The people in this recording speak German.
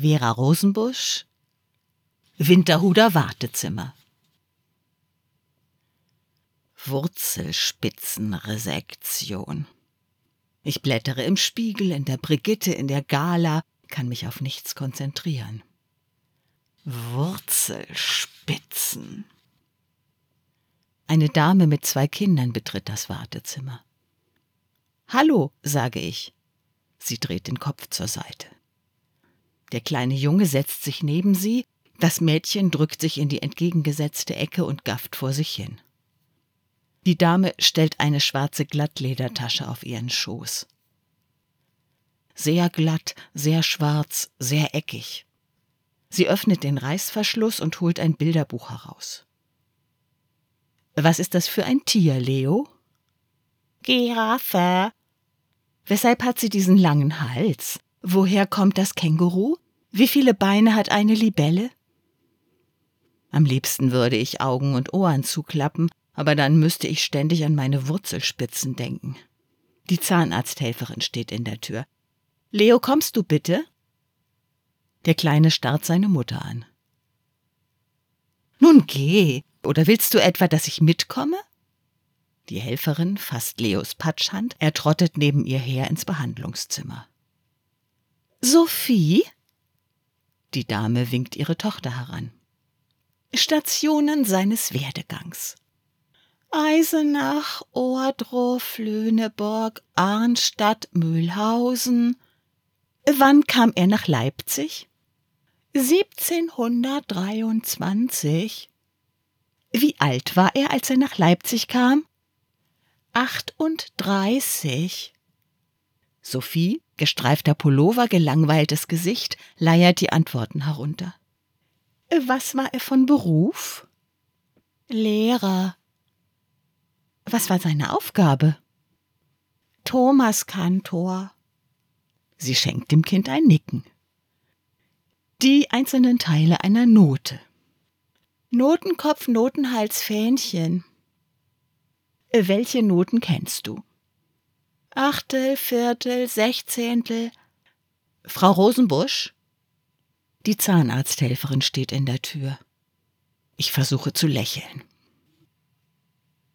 Vera Rosenbusch, Winterhuder Wartezimmer. Wurzelspitzenresektion. Ich blättere im Spiegel, in der Brigitte, in der Gala, kann mich auf nichts konzentrieren. Wurzelspitzen. Eine Dame mit zwei Kindern betritt das Wartezimmer. Hallo, sage ich. Sie dreht den Kopf zur Seite. Der kleine Junge setzt sich neben sie, das Mädchen drückt sich in die entgegengesetzte Ecke und gafft vor sich hin. Die Dame stellt eine schwarze Glattledertasche auf ihren Schoß. Sehr glatt, sehr schwarz, sehr eckig. Sie öffnet den Reißverschluss und holt ein Bilderbuch heraus. Was ist das für ein Tier, Leo? Giraffe. Weshalb hat sie diesen langen Hals? Woher kommt das Känguru? Wie viele Beine hat eine Libelle? Am liebsten würde ich Augen und Ohren zuklappen, aber dann müsste ich ständig an meine Wurzelspitzen denken. Die Zahnarzthelferin steht in der Tür. Leo, kommst du bitte? Der Kleine starrt seine Mutter an. Nun geh, oder willst du etwa, dass ich mitkomme? Die Helferin fasst Leos Patschhand, er trottet neben ihr her ins Behandlungszimmer. Sophie? Die Dame winkt ihre Tochter heran. Stationen seines Werdegangs. Eisenach, Ohrdruf, Lüneburg, Arnstadt, Mühlhausen. Wann kam er nach Leipzig? 1723. Wie alt war er, als er nach Leipzig kam? 38. Sophie, gestreifter Pullover, gelangweiltes Gesicht, leiert die Antworten herunter. Was war er von Beruf? Lehrer. Was war seine Aufgabe? Thomas Kantor. Sie schenkt dem Kind ein Nicken. Die einzelnen Teile einer Note. Notenkopf, Notenhals, Fähnchen. Welche Noten kennst du? Achtel, Viertel, Sechzehntel. Frau Rosenbusch? Die Zahnarzthelferin steht in der Tür. Ich versuche zu lächeln.